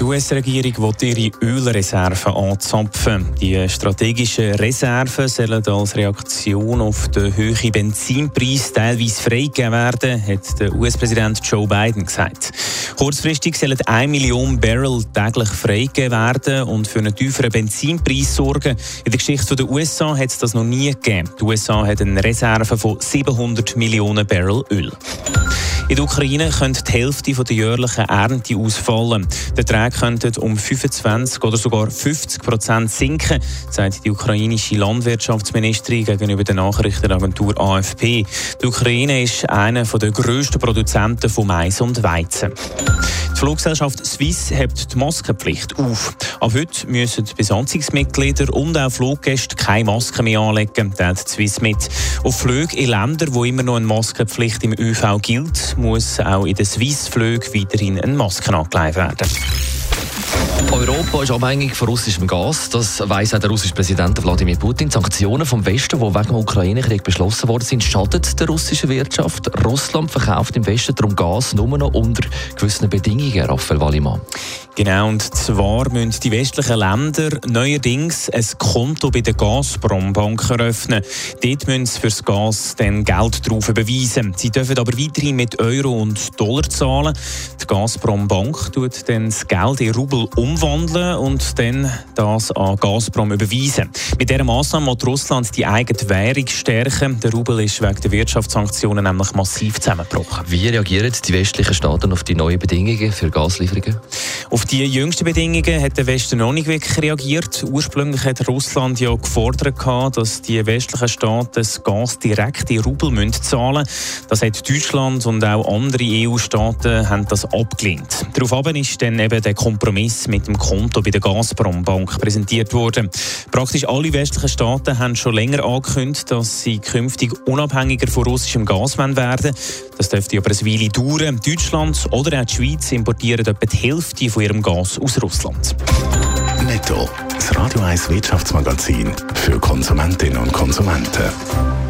Die US-Regierung will ihre Ölreserven anzapfen. Die strategischen Reserven sollen als Reaktion auf den hohen Benzinpreis teilweise freigegeben werden, hat der US-Präsident Joe Biden gesagt. Kurzfristig sollen 1 Million Barrel täglich freigegeben werden und für einen tieferen Benzinpreis sorgen. In der Geschichte der USA hat es das noch nie gegeben. Die USA hat eine Reserve von 700 Millionen Barrel Öl. In der Ukraine könnte die Hälfte der jährlichen Ernte ausfallen. Der Erträge könnten um 25 oder sogar 50 Prozent sinken, sagt die ukrainische Landwirtschaftsministerin gegenüber der Nachrichtenagentur AFP. Die Ukraine ist einer der grössten Produzenten von Mais und Weizen. Die Fluggesellschaft Swiss hebt die Maskenpflicht auf. Ab heute müssen Besatzungsmitglieder und auch Fluggäste keine Maske mehr anlegen, teilt Swiss mit. Auf Flüge in Ländern, wo immer noch eine Maskenpflicht im ÖV gilt, muss auch in den Swiss-Flügen weiterhin eine Maske angelegt werden. Europa ist abhängig von russischem Gas. Das weiss auch der russische Präsident Wladimir Putin. Sanktionen vom Westen, die wegen dem Ukraine-Krieg beschlossen worden sind, schaden der russischen Wirtschaft. Russland verkauft im Westen darum Gas nur noch unter gewissen Bedingungen, Raphael Wallimann. Genau, und zwar müssen die westlichen Länder neuerdings ein Konto bei der Gazprom-Bank eröffnen. Dort müssen sie für das Gas dann Geld drauf überweisen. Sie dürfen aber weiterhin mit Euro und Dollar zahlen. Die Gazprom-Bank tut dann das Geld in Rubel umwandeln und dann das an Gazprom überweisen. Mit dieser Maßnahme wird Russland die eigene Währung stärken. Der Rubel ist wegen der Wirtschaftssanktionen nämlich massiv zusammengebrochen. Wie reagieren die westlichen Staaten auf die neuen Bedingungen für Gaslieferungen? Auf die jüngsten Bedingungen hat der Westen noch nicht wirklich reagiert. Ursprünglich hat Russland ja gefordert, dass die westlichen Staaten das Gas direkt in Rubel zahlen müssen. Das hat Deutschland und auch andere EU-Staaten haben das abgelehnt. Daraufhin ist dann eben der Kompromiss mit dem Konto bei der Gazprom-Bank präsentiert worden. Praktisch alle westlichen Staaten haben schon länger angekündigt, dass sie künftig unabhängiger von russischem Gas werden. Das dürfte aber eine Weile dauern. Deutschland oder auch die Schweiz importieren etwa die Hälfte von ihrem Gas aus Russland. Netto. Das Radio 1 Wirtschaftsmagazin für Konsumentinnen und Konsumenten.